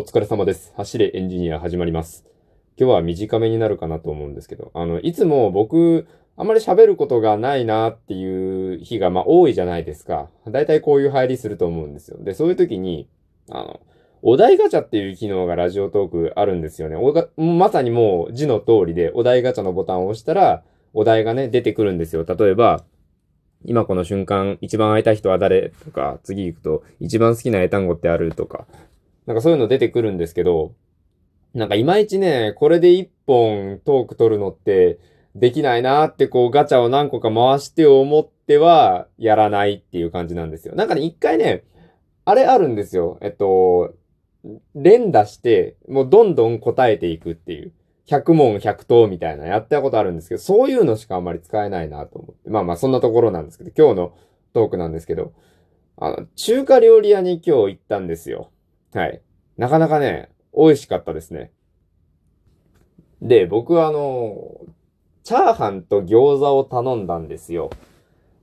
お疲れ様です。走れエンジニア始まります。今日は短めになるかなと思うんですけど、あの、いつも僕、あんまり喋ることがないなっていう日が、まあ多いじゃないですか。だいたいこういう入りすると思うんですよ。で、そういう時に、あの、お題ガチャっていう機能がラジオトークあるんですよね。おまさにもう字の通りで、お題ガチャのボタンを押したら、お題がね、出てくるんですよ。例えば、今この瞬間、一番会いたい人は誰とか、次行くと、一番好きな英単語ってあるとか、なんかそういうの出てくるんですけど、なんかいまいちね、これで一本トーク取るのってできないなってこうガチャを何個か回して思ってはやらないっていう感じなんですよ。なんかね、一回ね、あれあるんですよ。えっと、連打して、もうどんどん答えていくっていう。100問100答みたいなやったことあるんですけど、そういうのしかあんまり使えないなと思って。まあまあそんなところなんですけど、今日のトークなんですけど、あの、中華料理屋に今日行ったんですよ。はい。なかなかね、美味しかったですね。で、僕はあの、チャーハンと餃子を頼んだんですよ。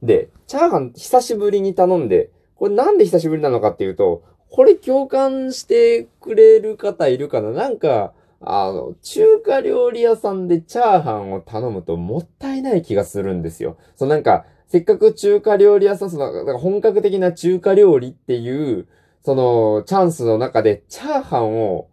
で、チャーハン久しぶりに頼んで、これなんで久しぶりなのかっていうと、これ共感してくれる方いるかななんか、あの、中華料理屋さんでチャーハンを頼むともったいない気がするんですよ。そうなんか、せっかく中華料理屋さん、その、本格的な中華料理っていう、その、チャンスの中で、チャーハンを、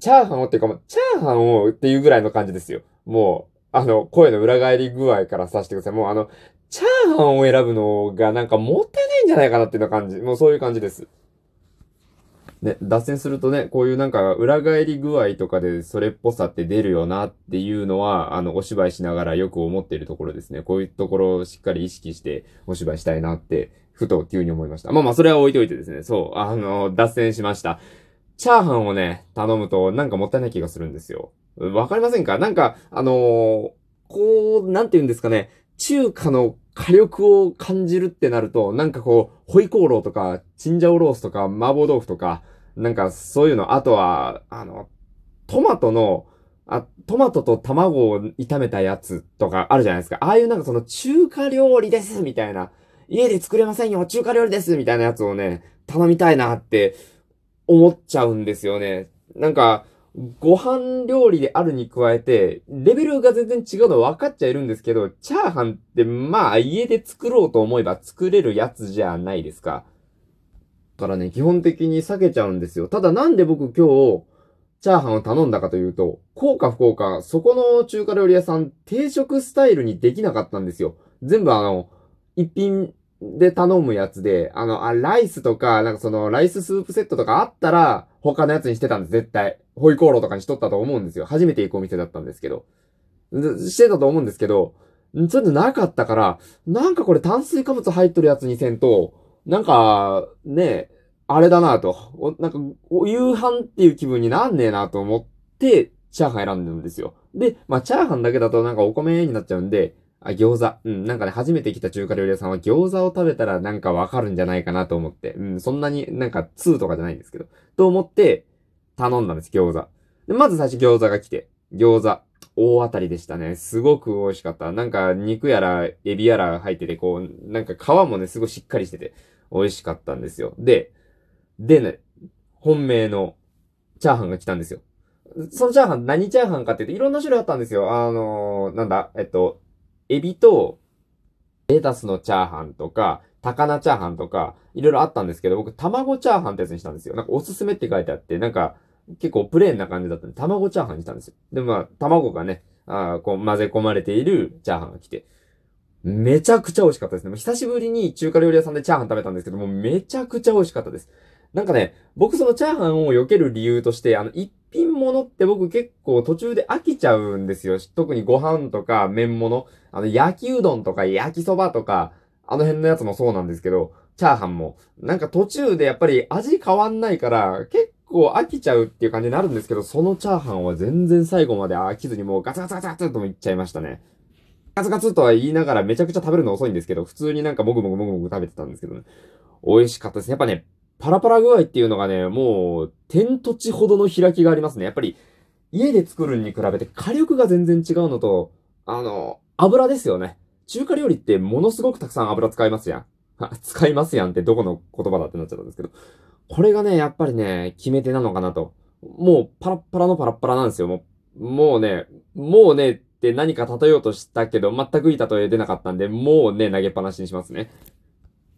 チャーハンをっていうか、チャーハンをっていうぐらいの感じですよ。もう、あの、声の裏返り具合からさせてください。もうあの、チャーハンを選ぶのがなんかもったいないんじゃないかなっていう感じ。もうそういう感じです。ね、脱線するとね、こういうなんか裏返り具合とかでそれっぽさって出るよなっていうのは、あの、お芝居しながらよく思っているところですね。こういうところをしっかり意識してお芝居したいなって、ふと急に思いました。まあまあ、それは置いといてですね。そう、あの、脱線しました。チャーハンをね、頼むとなんかもったいない気がするんですよ。わかりませんか？なんか、あのー、こう、なんて言うんですかね。中華の火力を感じるってなると、なんかこう、ホイコーローとか、チンジャオロースとか、麻婆豆腐とか、なんかそういうの、あとは、あの、トマトの、あ、トマトと卵を炒めたやつとかあるじゃないですか。ああいうなんかその中華料理ですみたいな。家で作れませんよ中華料理ですみたいなやつをね、頼みたいなって思っちゃうんですよね。なんか、ご飯料理であるに加えて、レベルが全然違うの分かっちゃいるんですけど、チャーハンってまあ家で作ろうと思えば作れるやつじゃないですか。からね、基本的に避けちゃうんですよ。ただなんで僕今日、チャーハンを頼んだかというと、効か不効か、そこの中華料理屋さん、定食スタイルにできなかったんですよ。全部あの、一品で頼むやつで、あの、あ、ライスとか、なんかその、ライススープセットとかあったら、他のやつにしてたんです、絶対。ホイコーローとかにしとったと思うんですよ。初めて行くお店だったんですけど。してたと思うんですけど、そういうのなかったから、なんかこれ炭水化物入っとるやつにせんと、なんか、ね、あれだなと。なんか、お夕飯っていう気分になんねえなと思って、チャーハン選んでるんですよ。で、まあ、チャーハンだけだとなんかお米になっちゃうんで、あ、餃子。うん、なんかね、初めて来た中華料理屋さんは餃子を食べたらなんかわかるんじゃないかなと思って。うん、そんなになんか2とかじゃないんですけど。と思って、頼んだんです、餃子。で、まず最初餃子が来て、餃子。大当たりでしたね。すごく美味しかった。なんか肉やらエビやら入ってて、こう、なんか皮もね、すごいしっかりしてて、美味しかったんですよ。で、でね、本命のチャーハンが来たんですよ。そのチャーハン何チャーハンかって言っていろんな種類あったんですよ。あのー、なんだ、えっと、エビと、レタスのチャーハンとか、高菜チャーハンとか、いろいろあったんですけど、僕、卵チャーハンってやつにしたんですよ。なんかおすすめって書いてあって、なんか、結構プレーンな感じだったんで、卵チャーハンにしたんですよ。で、まあ、卵がね、あこう混ぜ込まれているチャーハンが来て、めちゃくちゃ美味しかったですね。久しぶりに中華料理屋さんでチャーハン食べたんですけども、めちゃくちゃ美味しかったです。なんかね、僕そのチャーハンを避ける理由として、あの、一品物って僕結構途中で飽きちゃうんですよ。特にご飯とか麺物。あの、焼きうどんとか焼きそばとか、あの辺のやつもそうなんですけど、チャーハンも。なんか途中でやっぱり味変わんないから、結構飽きちゃうっていう感じになるんですけど、そのチャーハンは全然最後まで飽きずにもうガツガツガツガツともいっちゃいましたね。ガツガツとは言いながらめちゃくちゃ食べるの遅いんですけど、普通になんかもぐもぐもぐもぐ食べてたんですけどね。美味しかったです。やっぱね、パラパラ具合っていうのがね、もう、天と地ほどの開きがありますね。やっぱり、家で作るに比べて火力が全然違うのと、あの、油ですよね。中華料理ってものすごくたくさん油使いますやん。使いますやんってどこの言葉だってなっちゃったんですけど。これがね、やっぱりね、決め手なのかなともうパラッパラのパラッパラなんですよ。もう、もうね、もうねって何か例えようとしたけど、全くいい例え出なかったんで、もうね、投げっぱなしにしますね。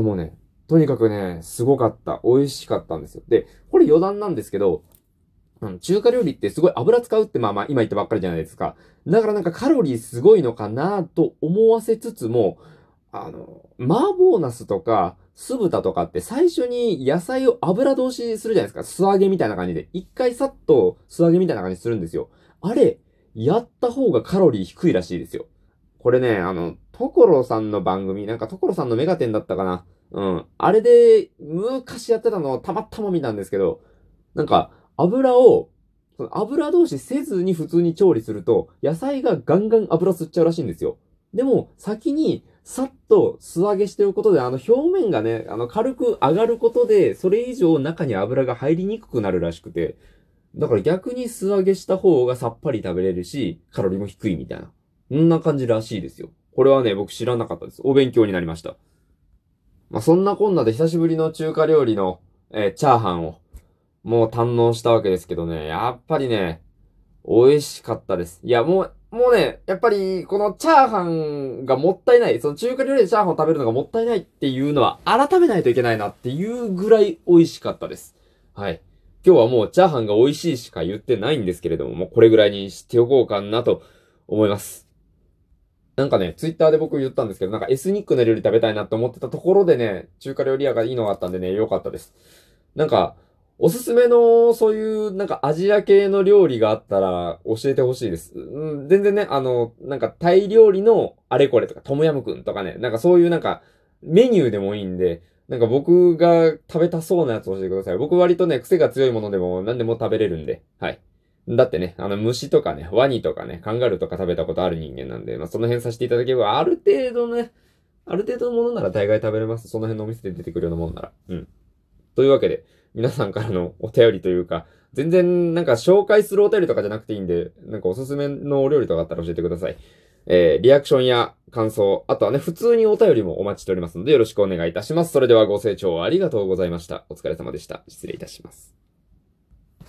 もうね、とにかくね、すごかった。美味しかったんですよ。で、これ余談なんですけど、うん、中華料理ってすごい油使うってまあまあ今言ったばっかりじゃないですか。だからなんかカロリーすごいのかなと思わせつつも、あの、麻婆茄子とか、酢豚とかって最初に野菜を油通しするじゃないですか。素揚げみたいな感じで。一回さっと素揚げみたいな感じするんですよ。あれ、やった方がカロリー低いらしいですよ。これね、あの、所さんの番組、なんか所さんのメガテンだったかな。うん。あれで、昔やってたのをたまたま見たんですけど、なんか、油を、油通しせずに普通に調理すると、野菜がガンガン油吸っちゃうらしいんですよ。でも、先に、さっと素揚げしておくことで、あの表面がね、あの軽く上がることで、それ以上中に油が入りにくくなるらしくて、だから逆に素揚げした方がさっぱり食べれるし、カロリーも低いみたいな。そんな感じらしいですよ。これはね、僕知らなかったです。お勉強になりました。まあ、そんなこんなで久しぶりの中華料理の、えー、チャーハンを、もう堪能したわけですけどね、やっぱりね、美味しかったです。いや、もう、もうね、やっぱり、このチャーハンがもったいない、その中華料理でチャーハンを食べるのがもったいないっていうのは、改めないといけないなっていうぐらい美味しかったです。はい。今日はもうチャーハンが美味しいしか言ってないんですけれども、もうこれぐらいにしておこうかなと思います。なんかね、ツイッターで僕言ったんですけど、なんかエスニックな料理食べたいなって思ってたところでね、中華料理屋がいいのがあったんでね、良かったです。なんか、おすすめの、そういう、なんかアジア系の料理があったら教えてほしいです。うん、全然ね、あの、なんかタイ料理のあれこれとか、トムヤムクンとかね、なんかそういうなんか、メニューでもいいんで、なんか僕が食べたそうなやつ教えてください。僕割とね、癖が強いものでも何でも食べれるんで。はい。だってね、あの虫とかね、ワニとかね、カンガルーとか食べたことある人間なんで、まあその辺させていただければ、ある程度ね、ある程度のものなら大概食べれます。その辺のお店で出てくるようなもんなら。うん。というわけで、皆さんからのお便りというか、全然なんか紹介するお便りとかじゃなくていいんで、なんかおすすめのお料理とかあったら教えてください。えー、リアクションや感想、あとはね、普通にお便りもお待ちしておりますのでよろしくお願いいたします。それではご清聴ありがとうございました。お疲れ様でした。失礼いたします。